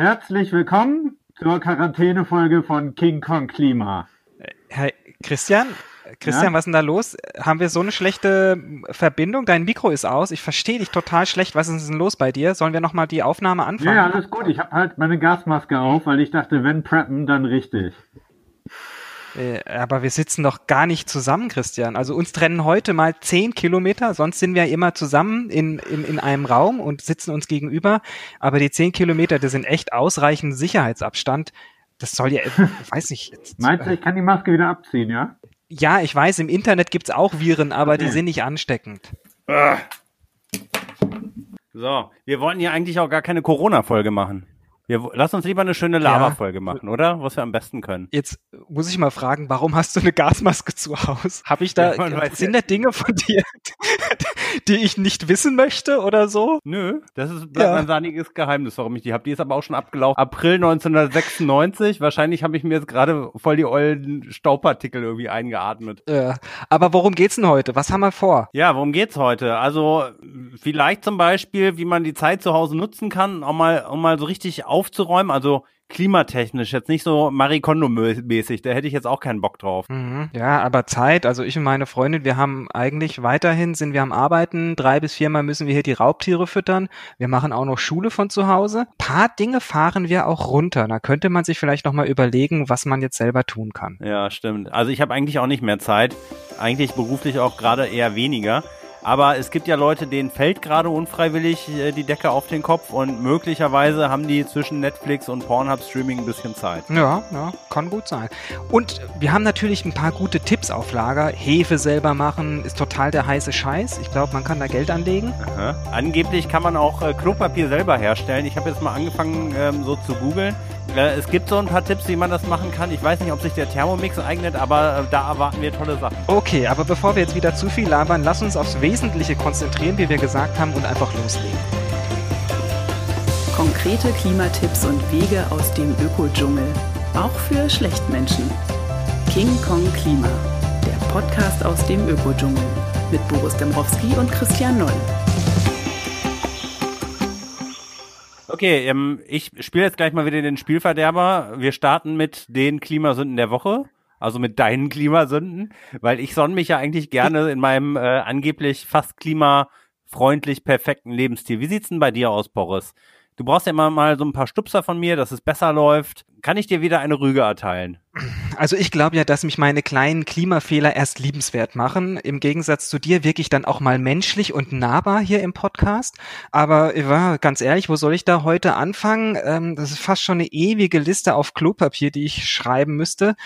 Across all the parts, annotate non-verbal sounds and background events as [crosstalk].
Herzlich willkommen zur Quarantänefolge von King Kong Klima. Herr Christian, Christian, ja? was ist denn da los? Haben wir so eine schlechte Verbindung? Dein Mikro ist aus. Ich verstehe dich total schlecht. Was ist denn los bei dir? Sollen wir nochmal die Aufnahme anfangen? Ja, alles gut. Ich habe halt meine Gasmaske auf, weil ich dachte, wenn preppen, dann richtig. Äh, aber wir sitzen doch gar nicht zusammen, Christian. Also uns trennen heute mal zehn Kilometer, sonst sind wir ja immer zusammen in, in, in einem Raum und sitzen uns gegenüber. Aber die zehn Kilometer, das sind echt ausreichend Sicherheitsabstand. Das soll ja, [laughs] weiß nicht. Jetzt, Meinst du, ich kann die Maske wieder abziehen, ja? Ja, ich weiß, im Internet gibt's auch Viren, aber die sind nicht ansteckend. Ah. So, wir wollten ja eigentlich auch gar keine Corona-Folge machen. Wir, lass uns lieber eine schöne Lava-Folge ja. machen, oder? Was wir am besten können. Jetzt muss ich mal fragen, warum hast du eine Gasmaske zu Hause? Habe ich da, ja, sind da Dinge von dir, [laughs] die ich nicht wissen möchte oder so? Nö, das ist ja. mein sahniges Geheimnis, warum ich die habe. Die ist aber auch schon abgelaufen. April 1996. Wahrscheinlich habe ich mir jetzt gerade voll die ollen Staubpartikel irgendwie eingeatmet. Ja. Aber worum geht's denn heute? Was haben wir vor? Ja, worum geht's heute? Also vielleicht zum Beispiel, wie man die Zeit zu Hause nutzen kann, um mal, um mal so richtig aufzuräumen. Also klimatechnisch, jetzt nicht so Marie Kondo-mäßig, da hätte ich jetzt auch keinen Bock drauf. Mhm. Ja, aber Zeit, also ich und meine Freundin, wir haben eigentlich weiterhin, sind wir am Arbeiten, drei bis viermal müssen wir hier die Raubtiere füttern, wir machen auch noch Schule von zu Hause. Ein paar Dinge fahren wir auch runter, da könnte man sich vielleicht nochmal überlegen, was man jetzt selber tun kann. Ja, stimmt. Also ich habe eigentlich auch nicht mehr Zeit, eigentlich beruflich auch gerade eher weniger. Aber es gibt ja Leute, denen fällt gerade unfreiwillig äh, die Decke auf den Kopf und möglicherweise haben die zwischen Netflix und Pornhub Streaming ein bisschen Zeit. Ja, ja, kann gut sein. Und wir haben natürlich ein paar gute Tipps auf Lager. Hefe selber machen ist total der heiße Scheiß. Ich glaube, man kann da Geld anlegen. Aha. Angeblich kann man auch äh, Klopapier selber herstellen. Ich habe jetzt mal angefangen, ähm, so zu googeln. Äh, es gibt so ein paar Tipps, wie man das machen kann. Ich weiß nicht, ob sich der Thermomix eignet, aber äh, da erwarten wir tolle Sachen. Okay, aber bevor wir jetzt wieder zu viel labern, lass uns aufs Wesentliche konzentrieren, wie wir gesagt haben, und einfach loslegen. Konkrete Klimatipps und Wege aus dem Ökodschungel. Auch für Schlechtmenschen. King Kong Klima. Der Podcast aus dem Ökodschungel. Mit Boris Dembrowski und Christian Noll. Okay, ähm, ich spiele jetzt gleich mal wieder den Spielverderber. Wir starten mit den Klimasünden der Woche. Also mit deinen Klimasünden, weil ich sonne mich ja eigentlich gerne in meinem äh, angeblich fast klimafreundlich perfekten Lebensstil. Wie sieht's denn bei dir aus, Boris? Du brauchst ja immer mal so ein paar Stupser von mir, dass es besser läuft. Kann ich dir wieder eine Rüge erteilen? Also ich glaube ja, dass mich meine kleinen Klimafehler erst liebenswert machen. Im Gegensatz zu dir wirklich dann auch mal menschlich und nahbar hier im Podcast. Aber ja, ganz ehrlich, wo soll ich da heute anfangen? Ähm, das ist fast schon eine ewige Liste auf Klopapier, die ich schreiben müsste.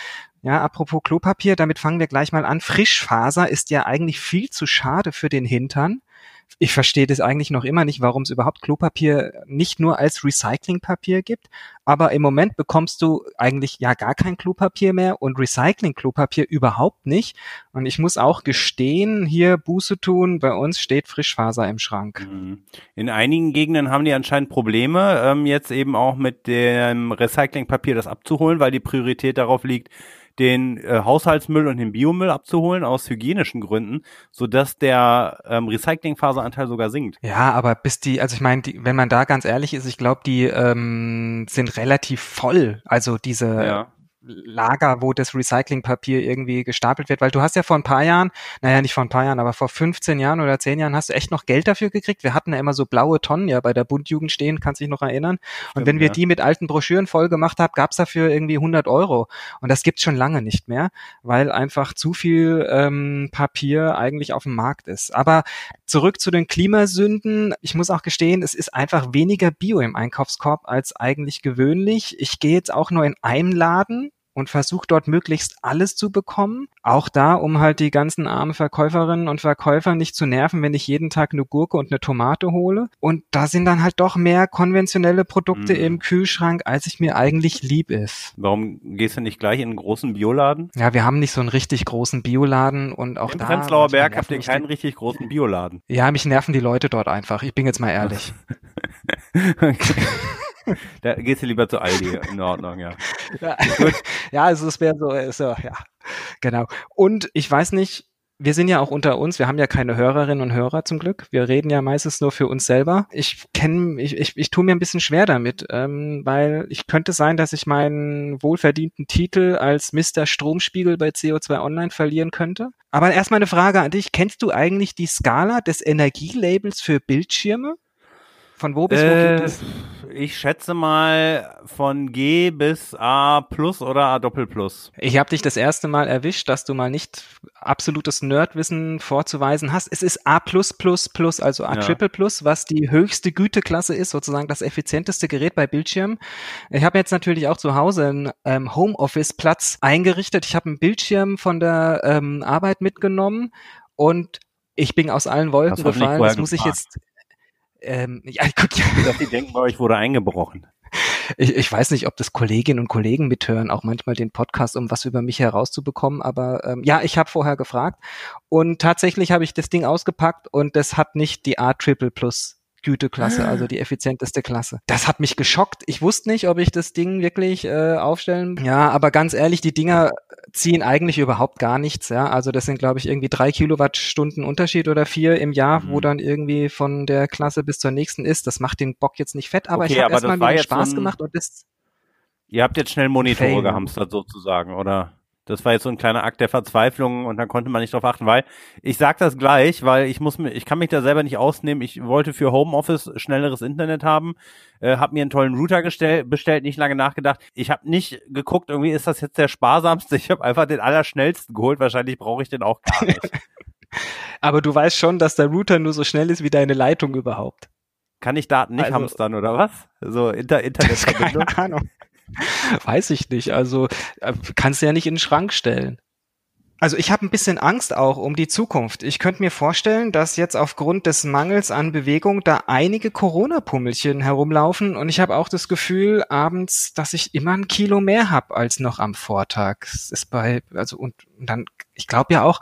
Ja, apropos Klopapier, damit fangen wir gleich mal an. Frischfaser ist ja eigentlich viel zu schade für den Hintern ich verstehe das eigentlich noch immer nicht, warum es überhaupt Klopapier nicht nur als Recyclingpapier gibt, aber im Moment bekommst du eigentlich ja gar kein Klopapier mehr und Recycling-Klopapier überhaupt nicht. Und ich muss auch gestehen, hier Buße tun, bei uns steht Frischfaser im Schrank. Mhm. In einigen Gegenden haben die anscheinend Probleme, ähm, jetzt eben auch mit dem Recyclingpapier das abzuholen, weil die Priorität darauf liegt, den äh, Haushaltsmüll und den Biomüll abzuholen aus hygienischen Gründen, so dass der ähm, Recyclingfaseranteil sogar sinkt. Ja, aber bis die, also ich meine, wenn man da ganz ehrlich ist, ich glaube, die ähm, sind relativ voll. Also diese ja. Lager, wo das Recyclingpapier irgendwie gestapelt wird, weil du hast ja vor ein paar Jahren, naja, nicht vor ein paar Jahren, aber vor 15 Jahren oder 10 Jahren hast du echt noch Geld dafür gekriegt. Wir hatten ja immer so blaue Tonnen ja bei der Bundjugend stehen, kannst dich noch erinnern. Stimmt, und wenn wir ja. die mit alten Broschüren voll gemacht haben, gab's dafür irgendwie 100 Euro. Und das gibt's schon lange nicht mehr, weil einfach zu viel ähm, Papier eigentlich auf dem Markt ist. Aber zurück zu den Klimasünden. Ich muss auch gestehen, es ist einfach weniger Bio im Einkaufskorb als eigentlich gewöhnlich. Ich gehe jetzt auch nur in einem Laden und versucht dort möglichst alles zu bekommen. Auch da, um halt die ganzen armen Verkäuferinnen und Verkäufer nicht zu nerven, wenn ich jeden Tag eine Gurke und eine Tomate hole. Und da sind dann halt doch mehr konventionelle Produkte mhm. im Kühlschrank, als ich mir eigentlich lieb ist. Warum gehst du nicht gleich in einen großen Bioladen? Ja, wir haben nicht so einen richtig großen Bioladen und auch Im da. Prenzlauer Berg habt ihr keinen richtig großen Bioladen. Ja, mich nerven die Leute dort einfach. Ich bin jetzt mal ehrlich. [laughs] okay. [laughs] da gehst du lieber zu Aldi, in Ordnung, ja. Ja, ja also es wäre so, so, ja, genau. Und ich weiß nicht, wir sind ja auch unter uns, wir haben ja keine Hörerinnen und Hörer zum Glück. Wir reden ja meistens nur für uns selber. Ich kenne, ich, ich, ich tue mir ein bisschen schwer damit, ähm, weil ich könnte sein, dass ich meinen wohlverdienten Titel als Mr. Stromspiegel bei CO2 Online verlieren könnte. Aber erstmal eine Frage an dich. Kennst du eigentlich die Skala des Energielabels für Bildschirme? Von wo bis wo Äh, geht es? Ich schätze mal von G bis A plus oder A Doppel plus. Ich habe dich das erste Mal erwischt, dass du mal nicht absolutes Nerdwissen vorzuweisen hast. Es ist A+++, also A Ja. Triple Plus, was die höchste Güteklasse ist, sozusagen das effizienteste Gerät bei Bildschirmen. Ich habe jetzt natürlich auch zu Hause einen ähm, Homeoffice-Platz eingerichtet. Ich habe einen Bildschirm von der ähm, Arbeit mitgenommen und ich bin aus allen Wolken gefallen. Das muss ich gefragt? jetzt. Ähm, ja, gut, ja. Dass die denken, bei euch wurde eingebrochen. Ich, ich weiß nicht, ob das Kolleginnen und Kollegen mithören, auch manchmal den Podcast, um was über mich herauszubekommen. Aber ähm, ja, ich habe vorher gefragt und tatsächlich habe ich das Ding ausgepackt und das hat nicht die A Triple Plus Güteklasse, also die effizienteste Klasse. Das hat mich geschockt. Ich wusste nicht, ob ich das Ding wirklich äh, aufstellen. Ja, aber ganz ehrlich, die Dinger ziehen eigentlich überhaupt gar nichts. Ja, also das sind glaube ich irgendwie drei Kilowattstunden Unterschied oder vier im Jahr, wo Mhm. dann irgendwie von der Klasse bis zur nächsten ist. Das macht den Bock jetzt nicht fett, aber Okay, ich habe erstmal wieder Spaß ein- gemacht und das Ihr habt jetzt schnell Monitore Fail. gehamstert sozusagen, oder? Das war jetzt so ein kleiner Akt der Verzweiflung und dann konnte man nicht drauf achten, weil ich sag das gleich, weil ich muss mir, ich kann mich da selber nicht ausnehmen. Ich wollte für Homeoffice schnelleres Internet haben, äh, habe mir einen tollen Router gestell, bestellt, nicht lange nachgedacht. Ich habe nicht geguckt, irgendwie ist das jetzt der sparsamste. Ich habe einfach den allerschnellsten geholt. Wahrscheinlich brauche ich den auch gar nicht. [laughs] Aber du weißt schon, dass der Router nur so schnell ist wie deine Leitung überhaupt. Kann ich Daten nicht Also- hamstern oder was? So Inter Internetverbindung. [laughs] Keine Ahnung. Weiß ich nicht. Also äh, kannst du ja nicht in den Schrank stellen. Also ich habe ein bisschen Angst auch um die Zukunft. Ich könnte mir vorstellen, dass jetzt aufgrund des Mangels an Bewegung da einige Corona-Pummelchen herumlaufen und ich habe auch das Gefühl abends, dass ich immer ein Kilo mehr habe als noch am Vortag. Es ist bei also und, und dann ich glaube ja auch,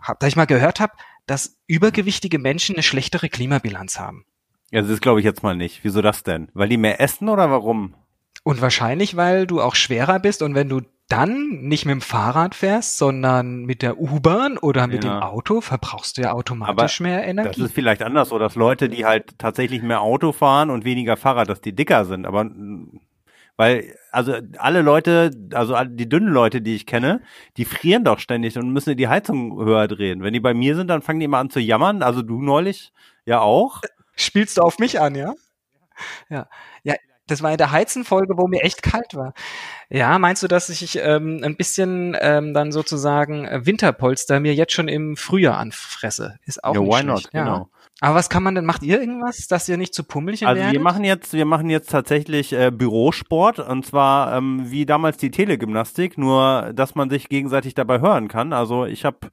hab, da ich mal gehört habe, dass übergewichtige Menschen eine schlechtere Klimabilanz haben. Ja, das glaube ich jetzt mal nicht. Wieso das denn? Weil die mehr essen oder warum? Und wahrscheinlich, weil du auch schwerer bist und wenn du dann nicht mit dem Fahrrad fährst, sondern mit der U-Bahn oder mit Ja. dem Auto, verbrauchst du ja automatisch mehr Das Energie. ist vielleicht anders so, dass Leute, die halt tatsächlich mehr Auto fahren und weniger Fahrrad, dass die dicker sind. Aber weil, also alle Leute, also die dünnen Leute, die ich kenne, die frieren doch ständig und müssen die Heizung höher drehen. Wenn die bei mir sind, dann fangen die immer an zu jammern. Also du neulich ja auch. Spielst du auf mich an, ja? Ja. Ja, das war in der Heizenfolge, wo mir echt kalt war. Ja, meinst du, dass ich ähm, ein bisschen ähm, dann sozusagen äh, Winterpolster mir jetzt schon im Frühjahr anfresse? Ist auch ja, nicht why schlecht. not? Genau. Aber was kann man denn, macht ihr irgendwas, dass ihr nicht zu Pummelchen Also werdet? wir machen jetzt, wir machen jetzt tatsächlich äh, Bürosport und zwar ähm, wie damals die Telegymnastik, nur dass man sich gegenseitig dabei hören kann. Also ich habe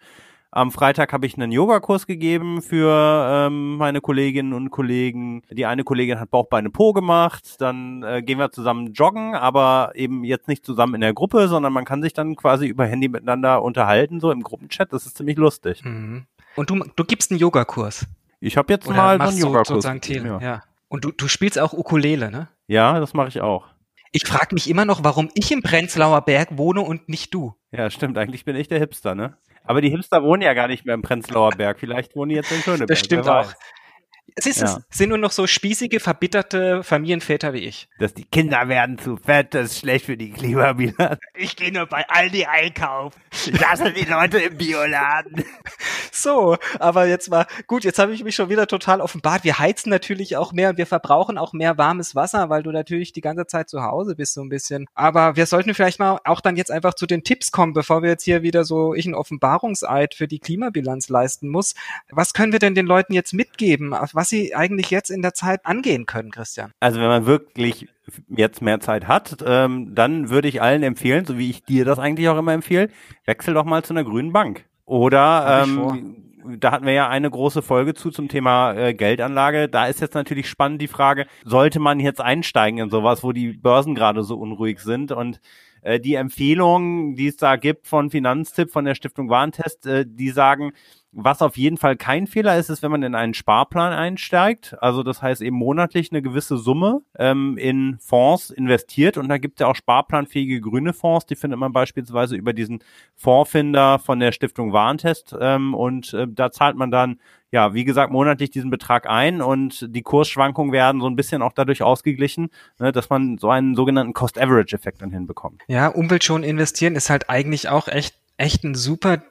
am Freitag habe ich einen Yogakurs gegeben für ähm, meine Kolleginnen und Kollegen. Die eine Kollegin hat Bauchbeine Po gemacht. Dann äh, gehen wir zusammen joggen, aber eben jetzt nicht zusammen in der Gruppe, sondern man kann sich dann quasi über Handy miteinander unterhalten, so im Gruppenchat. Das ist ziemlich lustig. Mhm. Und du, du gibst einen Yogakurs. Ich habe jetzt Oder mal so einen Yogakurs. sozusagen gegeben, Tele, ja. ja. Und du, du spielst auch Ukulele, ne? ja, das mache ich auch. Ich frage mich immer noch, warum ich im Prenzlauer Berg wohne und nicht du. Ja, stimmt. Eigentlich bin ich der Hipster, ne? Aber die Hipster wohnen ja gar nicht mehr im Prenzlauer Berg. Vielleicht wohnen die jetzt in Schöneberg. Das stimmt auch. Es ist, Ja. es sind nur noch so spießige, verbitterte Familienväter wie ich. Dass die Kinder werden zu fett, das ist schlecht für die Klimabilanz. [laughs] Ich gehe nur bei Aldi einkaufen. Ich hasse die Leute im Bioladen. [laughs] So, aber jetzt mal, gut, jetzt habe ich mich schon wieder total offenbart. Wir heizen natürlich auch mehr und wir verbrauchen auch mehr warmes Wasser, weil du natürlich die ganze Zeit zu Hause bist so ein bisschen. Aber wir sollten vielleicht mal auch dann jetzt einfach zu den Tipps kommen, bevor wir jetzt hier wieder so ich einen Offenbarungseid für die Klimabilanz leisten muss. Was können wir denn den Leuten jetzt mitgeben, was sie eigentlich jetzt in der Zeit angehen können, Christian? Also wenn man wirklich jetzt mehr Zeit hat, ähm, dann würde ich allen empfehlen, so wie ich dir das eigentlich auch immer empfehle, wechsel doch mal zu einer grünen Bank. Oder ähm, da hatten wir ja eine große Folge zu zum Thema äh, Geldanlage. Da ist jetzt natürlich spannend die Frage, sollte man jetzt einsteigen in sowas, wo die Börsen gerade so unruhig sind und äh, die Empfehlungen, die es da gibt von Finanztipp, von der Stiftung Warentest, äh, die sagen, Was auf jeden Fall kein Fehler ist, ist, wenn man in einen Sparplan einsteigt. Also das heißt eben monatlich eine gewisse Summe ähm, in Fonds investiert. Und da gibt es ja auch sparplanfähige grüne Fonds. Die findet man beispielsweise über diesen Fondsfinder von der Stiftung Warentest. Ähm, und äh, da zahlt man dann ja, wie gesagt, monatlich diesen Betrag ein und die Kursschwankungen werden so ein bisschen auch dadurch ausgeglichen, ne, dass man so einen sogenannten Cost-Average-Effekt dann hinbekommt. Ja, umweltschon investieren ist halt eigentlich auch echt, echt ein super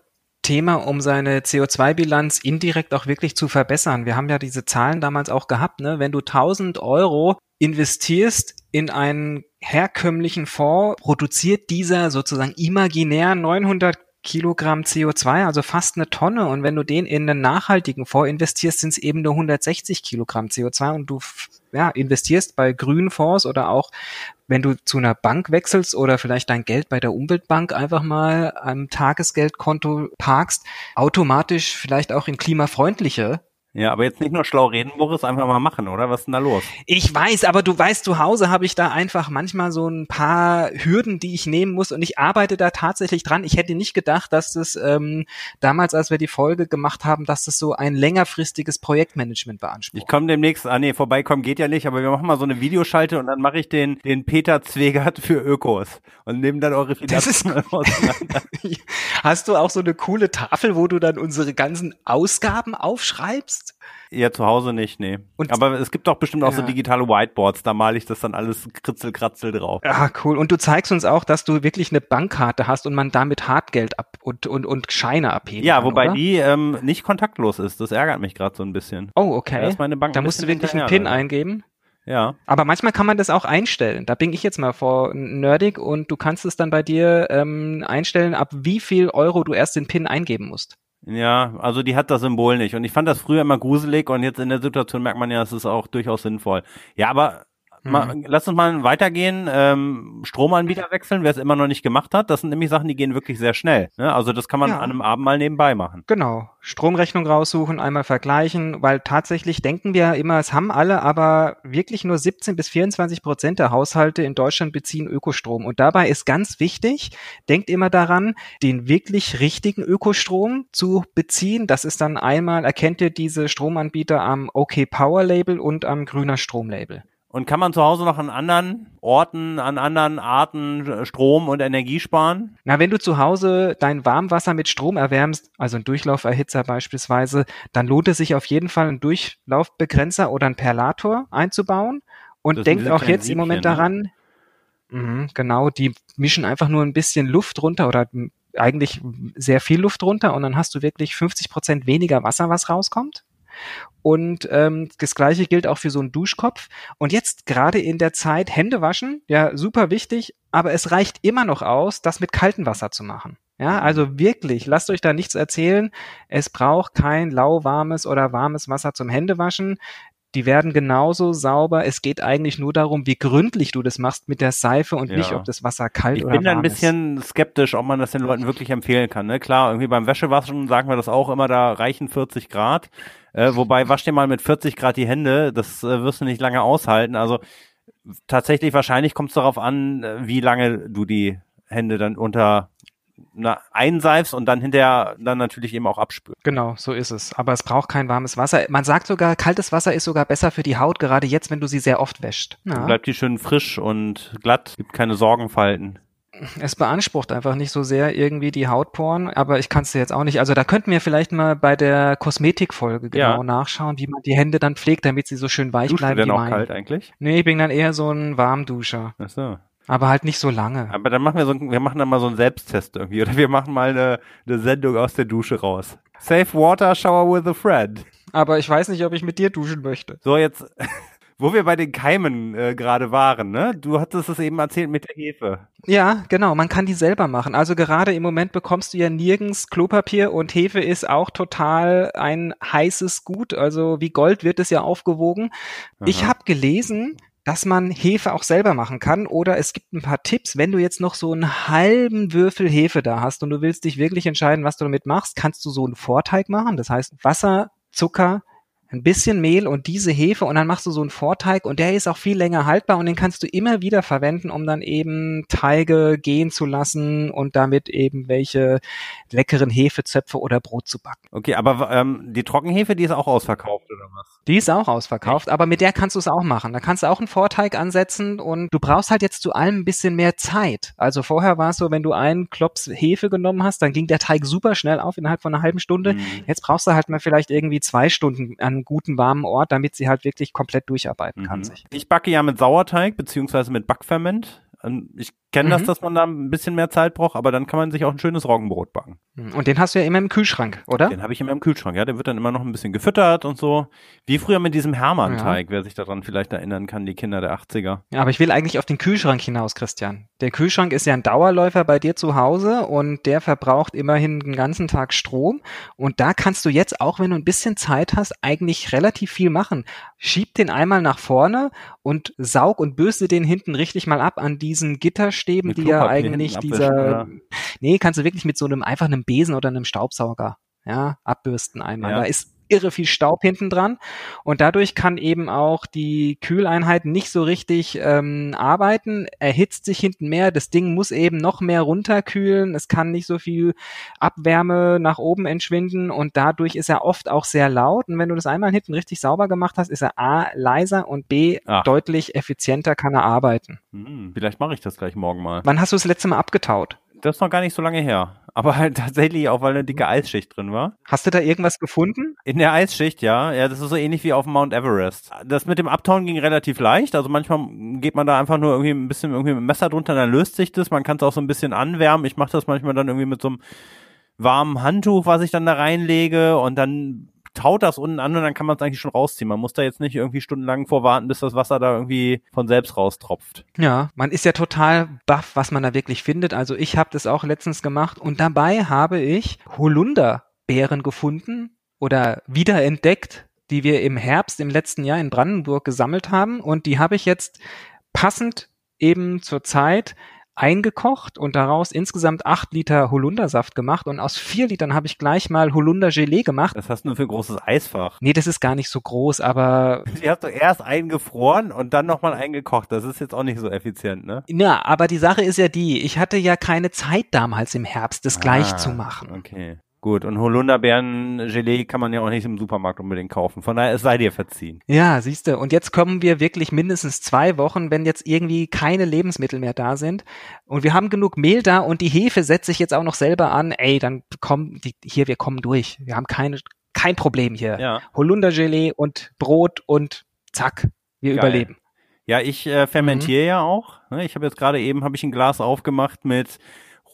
Thema, um seine CO2-Bilanz indirekt auch wirklich zu verbessern. Wir haben ja diese Zahlen damals auch gehabt, ne? Wenn du 1000 Euro investierst in einen herkömmlichen Fonds, produziert dieser sozusagen imaginär 900 Kilogramm CO2, also fast eine Tonne. Und wenn du den in einen nachhaltigen Fonds investierst, sind es eben nur 160 Kilogramm CO2 und du ja, investierst bei grünen Fonds oder auch wenn du zu einer Bank wechselst oder vielleicht dein Geld bei der Umweltbank einfach mal am Tagesgeldkonto parkst, automatisch vielleicht auch in klimafreundliche ja, aber jetzt nicht nur schlau reden, Boris, einfach mal machen, oder? Was ist denn da los? Ich weiß, aber du weißt, zu Hause habe ich da einfach manchmal so ein paar Hürden, die ich nehmen muss und ich arbeite da tatsächlich dran. Ich hätte nicht gedacht, dass das ähm, damals, als wir die Folge gemacht haben, dass das so ein längerfristiges Projektmanagement beansprucht. Ich komme demnächst, ah nee, vorbeikommen geht ja nicht, aber wir machen mal so eine Videoschalte und dann mache ich den, den Peter Zwegert für Ökos und nehmen dann eure Finanzen [laughs] auseinander. [laughs] Hast du auch so eine coole Tafel, wo du dann unsere ganzen Ausgaben aufschreibst? Ja, zu Hause nicht, nee. Und Aber es gibt doch bestimmt auch ja. so digitale Whiteboards, da male ich das dann alles kritzelkratzel drauf. Ja, cool. Und du zeigst uns auch, dass du wirklich eine Bankkarte hast und man damit Hartgeld ab und, und, und Scheine abheben Ja, kann, wobei oder? die ähm, nicht kontaktlos ist. Das ärgert mich gerade so ein bisschen. Oh, okay. Da, ist meine Bank da musst du wirklich einen PIN eingeben. Ja. Aber manchmal kann man das auch einstellen. Da bin ich jetzt mal vor nerdig und du kannst es dann bei dir ähm, einstellen, ab wie viel Euro du erst den PIN eingeben musst. Ja, also die hat das Symbol nicht. Und ich fand das früher immer gruselig und jetzt in der Situation merkt man ja, es ist auch durchaus sinnvoll. Ja, aber Mal, mhm. lass uns mal weitergehen. Ähm, Stromanbieter wechseln, wer es immer noch nicht gemacht hat. Das sind nämlich Sachen, die gehen wirklich sehr schnell. Ne? Also das kann man ja. an einem Abend mal nebenbei machen. Genau. Stromrechnung raussuchen, einmal vergleichen, weil tatsächlich denken wir immer, es haben alle, aber wirklich nur 17 bis 24 Prozent der Haushalte in Deutschland beziehen Ökostrom. Und dabei ist ganz wichtig, denkt immer daran, den wirklich richtigen Ökostrom zu beziehen. Das ist dann einmal, erkennt ihr diese Stromanbieter am OK Power Label und am grüner Strom Label. Und kann man zu Hause noch an anderen Orten, an anderen Arten äh, Strom und Energie sparen? Na, wenn du zu Hause dein Warmwasser mit Strom erwärmst, also ein Durchlauferhitzer beispielsweise, dann lohnt es sich auf jeden Fall einen Durchlaufbegrenzer oder einen Perlator einzubauen. Und denkt auch jetzt Siebchen, im Moment ne? daran, ne? mh, genau, die mischen einfach nur ein bisschen Luft runter oder eigentlich sehr viel Luft runter und dann hast du wirklich 50 Prozent weniger Wasser, was rauskommt. Und ähm, das gleiche gilt auch für so einen Duschkopf. Und jetzt gerade in der Zeit Hände waschen, ja, super wichtig, aber es reicht immer noch aus, das mit kaltem Wasser zu machen. Ja, also wirklich, lasst euch da nichts erzählen. Es braucht kein lauwarmes oder warmes Wasser zum Händewaschen die werden genauso sauber. Es geht eigentlich nur darum, wie gründlich du das machst mit der Seife und ja. nicht, ob das Wasser kalt ich oder warm ist. Ich bin da ein bisschen ist. skeptisch, ob man das den Leuten wirklich empfehlen kann. Ne? Klar, irgendwie beim Wäschewaschen sagen wir das auch immer, da reichen 40 Grad. Äh, wobei, wasch dir mal mit 40 Grad die Hände, das äh, wirst du nicht lange aushalten. Also tatsächlich wahrscheinlich kommt es darauf an, äh, wie lange du die Hände dann unter na, einseifst und dann hinterher dann natürlich eben auch abspült. Genau, so ist es. Aber es braucht kein warmes Wasser. Man sagt sogar, kaltes Wasser ist sogar besser für die Haut, gerade jetzt, wenn du sie sehr oft wäscht. Ja. Bleibt die schön frisch und glatt, gibt keine Sorgenfalten. Es beansprucht einfach nicht so sehr irgendwie die Hautporen, aber ich kann es dir jetzt auch nicht. Also da könnten wir vielleicht mal bei der Kosmetikfolge genau ja. nachschauen, wie man die Hände dann pflegt, damit sie so schön weich Duschst bleiben. Du denn auch kalt eigentlich? Nee, ich bin dann eher so ein Warmduscher. Ach so. Aber halt nicht so lange. Aber dann machen wir so, wir machen dann mal so einen Selbsttest irgendwie. Oder wir machen mal eine, eine Sendung aus der Dusche raus. Safe Water Shower with a Friend. Aber ich weiß nicht, ob ich mit dir duschen möchte. So, jetzt, [laughs] wo wir bei den Keimen äh, gerade waren, ne? Du hattest es eben erzählt mit der Hefe. Ja, genau. Man kann die selber machen. Also gerade im Moment bekommst du ja nirgends Klopapier und Hefe ist auch total ein heißes Gut. Also wie Gold wird es ja aufgewogen. Aha. Ich habe gelesen, dass man Hefe auch selber machen kann. Oder es gibt ein paar Tipps, wenn du jetzt noch so einen halben Würfel Hefe da hast und du willst dich wirklich entscheiden, was du damit machst, kannst du so einen Vorteig machen. Das heißt Wasser, Zucker, ein bisschen Mehl und diese Hefe und dann machst du so einen Vorteig und der ist auch viel länger haltbar und den kannst du immer wieder verwenden, um dann eben Teige gehen zu lassen und damit eben welche leckeren Hefezöpfe oder Brot zu backen. Okay, aber ähm, die Trockenhefe, die ist auch ausverkauft oder was? Die ist auch ausverkauft, aber mit der kannst du es auch machen. Da kannst du auch einen Vorteig ansetzen und du brauchst halt jetzt zu allem ein bisschen mehr Zeit. Also vorher war es so, wenn du einen Klops Hefe genommen hast, dann ging der Teig super schnell auf innerhalb von einer halben Stunde. Mhm. Jetzt brauchst du halt mal vielleicht irgendwie zwei Stunden an einem guten warmen Ort, damit sie halt wirklich komplett durcharbeiten kann mhm. sich. Ich backe ja mit Sauerteig beziehungsweise mit Backferment. Ähm, ich kenne das, mhm. dass man da ein bisschen mehr Zeit braucht, aber dann kann man sich auch ein schönes Roggenbrot backen. Mhm. Und den hast du ja immer im Kühlschrank, oder? Den habe ich immer im Kühlschrank, ja. Der wird dann immer noch ein bisschen gefüttert und so. Wie früher mit diesem Hermann-Teig, ja. wer sich daran vielleicht erinnern kann, die Kinder der 80er. Ja, aber ich will eigentlich auf den Kühlschrank hinaus, Christian. Der Kühlschrank ist ja ein Dauerläufer bei dir zu Hause und der verbraucht immerhin den ganzen Tag Strom. Und da kannst du jetzt, auch wenn du ein bisschen Zeit hast, eigentlich relativ viel machen. Schieb den einmal nach vorne und saug und bürste den hinten richtig mal ab an diesen Gitterstäben, die ja eigentlich dieser, nee, kannst du wirklich mit so einem einfach einem Besen oder einem Staubsauger, ja, abbürsten einmal. Ja. Da ist irre viel Staub hinten dran und dadurch kann eben auch die Kühleinheit nicht so richtig ähm, arbeiten, erhitzt sich hinten mehr, das Ding muss eben noch mehr runterkühlen, es kann nicht so viel Abwärme nach oben entschwinden und dadurch ist er oft auch sehr laut und wenn du das einmal hinten richtig sauber gemacht hast, ist er A leiser und B Ach. deutlich effizienter kann er arbeiten. Hm, vielleicht mache ich das gleich morgen mal. Wann hast du das letzte Mal abgetaut? Das ist noch gar nicht so lange her. Aber halt tatsächlich auch, weil eine dicke Eisschicht drin war. Hast du da irgendwas gefunden? In der Eisschicht, ja. Ja, das ist so ähnlich wie auf dem Mount Everest. Das mit dem Abtauen ging relativ leicht. Also manchmal geht man da einfach nur irgendwie ein bisschen irgendwie mit dem Messer drunter, dann löst sich das. Man kann es auch so ein bisschen anwärmen. Ich mache das manchmal dann irgendwie mit so einem warmen Handtuch, was ich dann da reinlege und dann taut das unten an und dann kann man es eigentlich schon rausziehen. Man muss da jetzt nicht irgendwie stundenlang vorwarten, bis das Wasser da irgendwie von selbst raustropft. Ja, man ist ja total baff, was man da wirklich findet. Also ich habe das auch letztens gemacht und dabei habe ich Holunderbeeren gefunden oder wiederentdeckt, die wir im Herbst im letzten Jahr in Brandenburg gesammelt haben und die habe ich jetzt passend eben zur Zeit eingekocht und daraus insgesamt acht Liter Holundersaft gemacht und aus vier Litern habe ich gleich mal Holundergelee gemacht. Das hast du nur für ein großes Eisfach. Nee, das ist gar nicht so groß, aber. Die hast du erst eingefroren und dann nochmal eingekocht. Das ist jetzt auch nicht so effizient, ne? Ja, aber die Sache ist ja die, ich hatte ja keine Zeit damals im Herbst, das ah, gleich zu machen. Okay. Gut, und Holunderbeeren-Gelee kann man ja auch nicht im Supermarkt unbedingt kaufen. Von daher, es sei dir verziehen. Ja, siehst du. Und jetzt kommen wir wirklich mindestens zwei Wochen, wenn jetzt irgendwie keine Lebensmittel mehr da sind. Und wir haben genug Mehl da und die Hefe setze ich jetzt auch noch selber an. Ey, dann kommen die, hier, wir kommen durch. Wir haben keine, kein Problem hier. Ja. Holundergelee und Brot und zack, wir Geil. überleben. Ja, ich äh, fermentiere mhm. ja auch. Ne? Ich habe jetzt gerade eben, habe ich ein Glas aufgemacht mit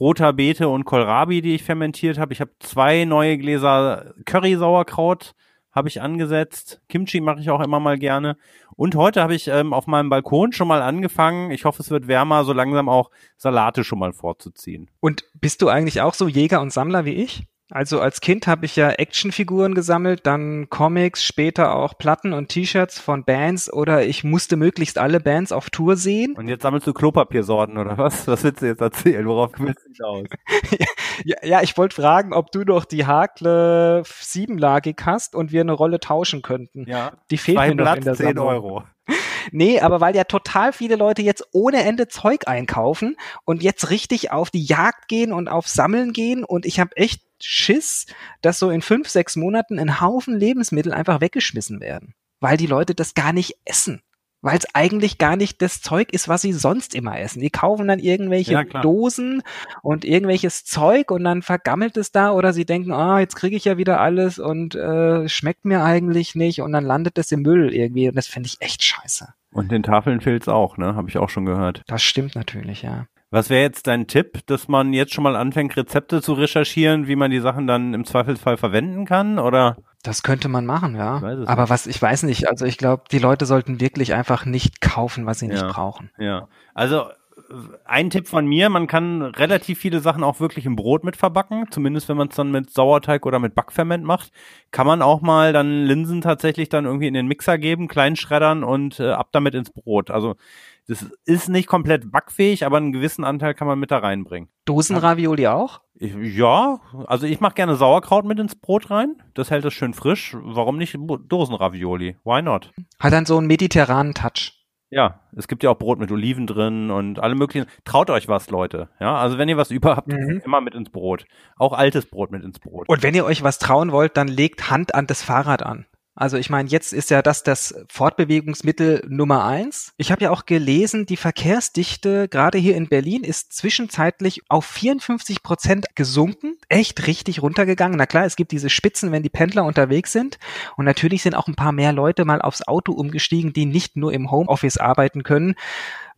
roter Beete und Kohlrabi, die ich fermentiert habe. Ich habe zwei neue Gläser Curry-Sauerkraut habe ich angesetzt. Kimchi mache ich auch immer mal gerne. Und heute habe ich ähm, auf meinem Balkon schon mal angefangen. Ich hoffe, es wird wärmer, so langsam auch Salate schon mal vorzuziehen. Und bist du eigentlich auch so Jäger und Sammler wie ich? Also als Kind habe ich ja Actionfiguren gesammelt, dann Comics, später auch Platten und T-Shirts von Bands oder ich musste möglichst alle Bands auf Tour sehen. Und jetzt sammelst du Klopapiersorten oder was? Was willst du jetzt erzählen? Worauf willst du hinaus? [laughs] ja, ja, ich wollte fragen, ob du noch die Hakle siebenlagig hast und wir eine Rolle tauschen könnten. Ja. Die fehlt mir noch in der 10 Sammlung. Euro. [laughs] Nee, aber weil ja total viele Leute jetzt ohne Ende Zeug einkaufen und jetzt richtig auf die Jagd gehen und auf Sammeln gehen und ich habe echt Schiss, dass so in fünf, sechs Monaten ein Haufen Lebensmittel einfach weggeschmissen werden, weil die Leute das gar nicht essen weil es eigentlich gar nicht das Zeug ist, was sie sonst immer essen. Die kaufen dann irgendwelche ja, Dosen und irgendwelches Zeug und dann vergammelt es da oder sie denken, ah, jetzt kriege ich ja wieder alles und äh, schmeckt mir eigentlich nicht und dann landet es im Müll irgendwie und das finde ich echt scheiße. Und den Tafeln fehlt's auch, ne? Habe ich auch schon gehört. Das stimmt natürlich, ja. Was wäre jetzt dein Tipp, dass man jetzt schon mal anfängt, Rezepte zu recherchieren, wie man die Sachen dann im Zweifelsfall verwenden kann? Oder? Das könnte man machen, ja. Aber nicht. was, ich weiß nicht. Also ich glaube, die Leute sollten wirklich einfach nicht kaufen, was sie ja, nicht brauchen. Ja. Also ein Tipp von mir, man kann relativ viele Sachen auch wirklich im Brot mit verbacken, zumindest wenn man es dann mit Sauerteig oder mit Backferment macht. Kann man auch mal dann Linsen tatsächlich dann irgendwie in den Mixer geben, klein schreddern und äh, ab damit ins Brot. Also das ist nicht komplett backfähig, aber einen gewissen Anteil kann man mit da reinbringen. Dosenravioli auch? Ja, also ich mache gerne Sauerkraut mit ins Brot rein. Das hält es schön frisch. Warum nicht Dosenravioli? Why not? Hat dann so einen mediterranen Touch. Ja, es gibt ja auch Brot mit Oliven drin und alle möglichen. Traut euch was, Leute. Ja, also wenn ihr was über habt, mhm. immer mit ins Brot. Auch altes Brot mit ins Brot. Und wenn ihr euch was trauen wollt, dann legt Hand an das Fahrrad an. Also ich meine, jetzt ist ja das das Fortbewegungsmittel Nummer eins. Ich habe ja auch gelesen, die Verkehrsdichte gerade hier in Berlin ist zwischenzeitlich auf 54 Prozent gesunken, echt richtig runtergegangen. Na klar, es gibt diese Spitzen, wenn die Pendler unterwegs sind. Und natürlich sind auch ein paar mehr Leute mal aufs Auto umgestiegen, die nicht nur im Homeoffice arbeiten können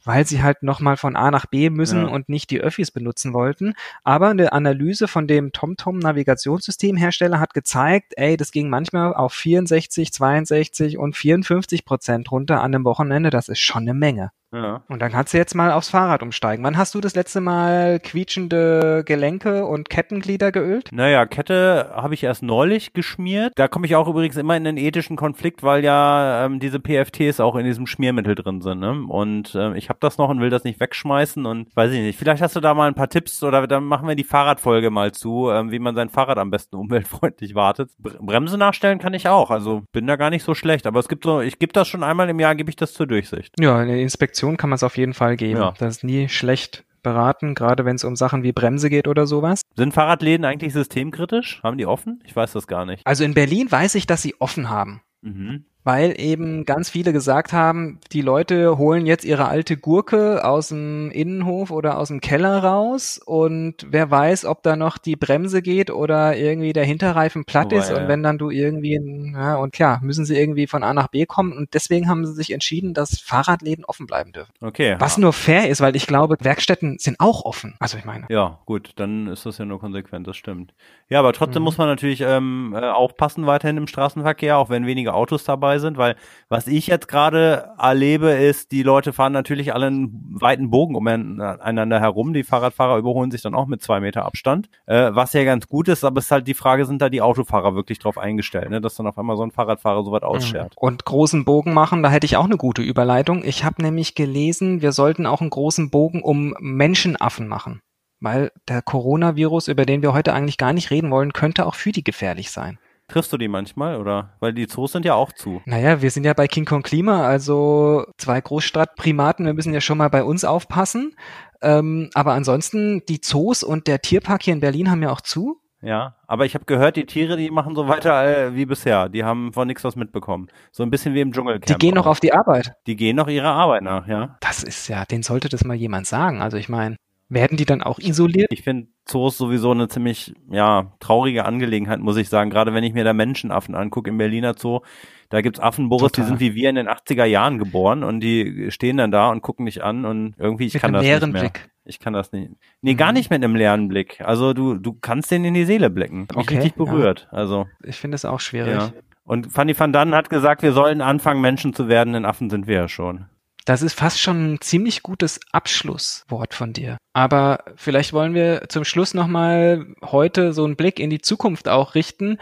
weil sie halt nochmal von A nach B müssen ja. und nicht die Öffis benutzen wollten. Aber eine Analyse von dem TomTom Navigationssystemhersteller hat gezeigt, ey, das ging manchmal auf 64, 62 und 54 Prozent runter an einem Wochenende. Das ist schon eine Menge. Ja. Und dann kannst du jetzt mal aufs Fahrrad umsteigen. Wann hast du das letzte Mal quietschende Gelenke und Kettenglieder geölt? Naja, Kette habe ich erst neulich geschmiert. Da komme ich auch übrigens immer in einen ethischen Konflikt, weil ja ähm, diese PFTs auch in diesem Schmiermittel drin sind. Ne? Und äh, ich habe das noch und will das nicht wegschmeißen und weiß ich nicht. Vielleicht hast du da mal ein paar Tipps oder dann machen wir die Fahrradfolge mal zu, ähm, wie man sein Fahrrad am besten [laughs] umweltfreundlich wartet. Bremse nachstellen kann ich auch. Also bin da gar nicht so schlecht. Aber es gibt so, ich gebe das schon einmal im Jahr, gebe ich das zur Durchsicht. Ja, eine Inspektion Information kann man es auf jeden Fall geben. Ja. Das ist nie schlecht beraten, gerade wenn es um Sachen wie Bremse geht oder sowas. Sind Fahrradläden eigentlich systemkritisch? Haben die offen? Ich weiß das gar nicht. Also in Berlin weiß ich, dass sie offen haben. Mhm weil eben ganz viele gesagt haben, die Leute holen jetzt ihre alte Gurke aus dem Innenhof oder aus dem Keller raus und wer weiß, ob da noch die Bremse geht oder irgendwie der Hinterreifen platt oh, ist ja. und wenn dann du irgendwie, ja, und klar, müssen sie irgendwie von A nach B kommen und deswegen haben sie sich entschieden, dass Fahrradläden offen bleiben dürfen. Okay. Was nur fair ist, weil ich glaube, Werkstätten sind auch offen. Also ich meine. Ja, gut, dann ist das ja nur konsequent, das stimmt. Ja, aber trotzdem mhm. muss man natürlich ähm, äh, aufpassen weiterhin im Straßenverkehr, auch wenn weniger Autos dabei dabei sind, weil was ich jetzt gerade erlebe, ist, die Leute fahren natürlich alle einen weiten Bogen umeinander herum. Die Fahrradfahrer überholen sich dann auch mit zwei Meter Abstand, äh, was ja ganz gut ist, aber es ist halt die Frage, sind da die Autofahrer wirklich drauf eingestellt, ne, dass dann auf einmal so ein Fahrradfahrer so weit mhm. ausschert. Und großen Bogen machen, da hätte ich auch eine gute Überleitung. Ich habe nämlich gelesen, wir sollten auch einen großen Bogen um Menschenaffen machen weil der Coronavirus, über den wir heute eigentlich gar nicht reden wollen, könnte auch für die gefährlich sein. Triffst du die manchmal oder? Weil die Zoos sind ja auch zu. Naja, wir sind ja bei King Kong Klima, also zwei Großstadtprimaten, wir müssen ja schon mal bei uns aufpassen. Ähm, aber ansonsten, die Zoos und der Tierpark hier in Berlin haben ja auch zu. Ja, aber ich habe gehört, die Tiere, die machen so weiter äh, wie bisher. Die haben von nichts was mitbekommen. So ein bisschen wie im Dschungelcamp. Die gehen noch auf die Arbeit. Die gehen noch ihrer Arbeit nach, ja. Das ist ja, den sollte das mal jemand sagen. Also ich meine, werden die dann auch isoliert? Ich finde Zoos sowieso eine ziemlich, ja, traurige Angelegenheit, muss ich sagen. Gerade wenn ich mir da Menschenaffen angucke im Berliner Zoo, da gibt's Affen, Boris, Total. die sind wie wir in den 80er Jahren geboren und die stehen dann da und gucken dich an und irgendwie, ich mit kann das nicht mehr. Blick. Ich kann das nicht. Nee, mhm. gar nicht mit einem leeren Blick. Also du, du kannst denen in die Seele blicken. Mich okay, richtig berührt. Ja. Also. Ich finde es auch schwierig. Ja. Und Fanny van Dannen hat gesagt, wir sollen anfangen, Menschen zu werden, denn Affen sind wir ja schon. Das ist fast schon ein ziemlich gutes Abschlusswort von dir. Aber vielleicht wollen wir zum Schluss nochmal heute so einen Blick in die Zukunft auch richten.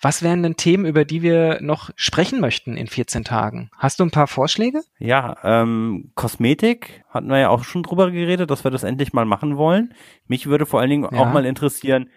Was wären denn Themen, über die wir noch sprechen möchten in 14 Tagen? Hast du ein paar Vorschläge? Ja, ähm, Kosmetik hatten wir ja auch schon drüber geredet, dass wir das endlich mal machen wollen. Mich würde vor allen Dingen ja. auch mal interessieren,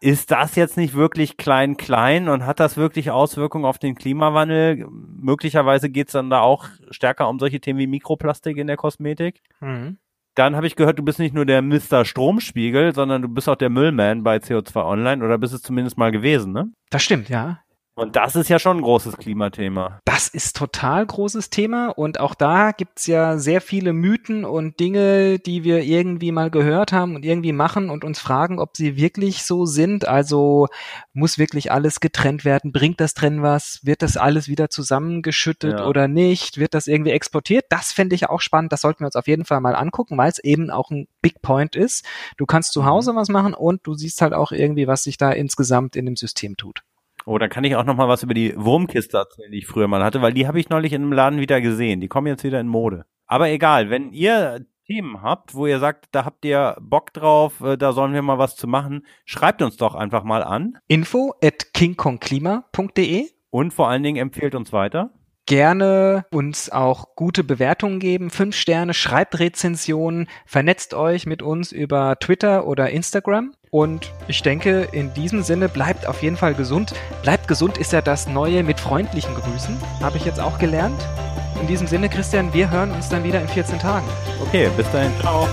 ist das jetzt nicht wirklich klein klein und hat das wirklich Auswirkungen auf den Klimawandel? Möglicherweise geht es dann da auch stärker um solche Themen wie Mikroplastik in der Kosmetik. Mhm. Dann habe ich gehört, du bist nicht nur der Mr. Stromspiegel, sondern du bist auch der Müllman bei CO2 Online oder bist es zumindest mal gewesen, ne? Das stimmt, ja. Und das ist ja schon ein großes Klimathema. Das ist total großes Thema und auch da gibt's ja sehr viele Mythen und Dinge, die wir irgendwie mal gehört haben und irgendwie machen und uns fragen, ob sie wirklich so sind. Also muss wirklich alles getrennt werden? Bringt das Trennen was? Wird das alles wieder zusammengeschüttet ja. oder nicht? Wird das irgendwie exportiert? Das fände ich auch spannend. Das sollten wir uns auf jeden Fall mal angucken, weil es eben auch ein Big Point ist. Du kannst zu mhm. Hause was machen und du siehst halt auch irgendwie, was sich da insgesamt in dem System tut. Oh, dann kann ich auch noch mal was über die Wurmkiste erzählen, die ich früher mal hatte, weil die habe ich neulich in einem Laden wieder gesehen. Die kommen jetzt wieder in Mode. Aber egal, wenn ihr Themen habt, wo ihr sagt, da habt ihr Bock drauf, äh, da sollen wir mal was zu machen, schreibt uns doch einfach mal an. Info at kingkongklima.de und vor allen Dingen empfehlt uns weiter gerne uns auch gute Bewertungen geben, fünf Sterne, schreibt Rezensionen, vernetzt euch mit uns über Twitter oder Instagram. Und ich denke, in diesem Sinne bleibt auf jeden Fall gesund. Bleibt gesund ist ja das Neue mit freundlichen Grüßen, habe ich jetzt auch gelernt. In diesem Sinne, Christian, wir hören uns dann wieder in 14 Tagen. Okay, bis dahin. Ciao.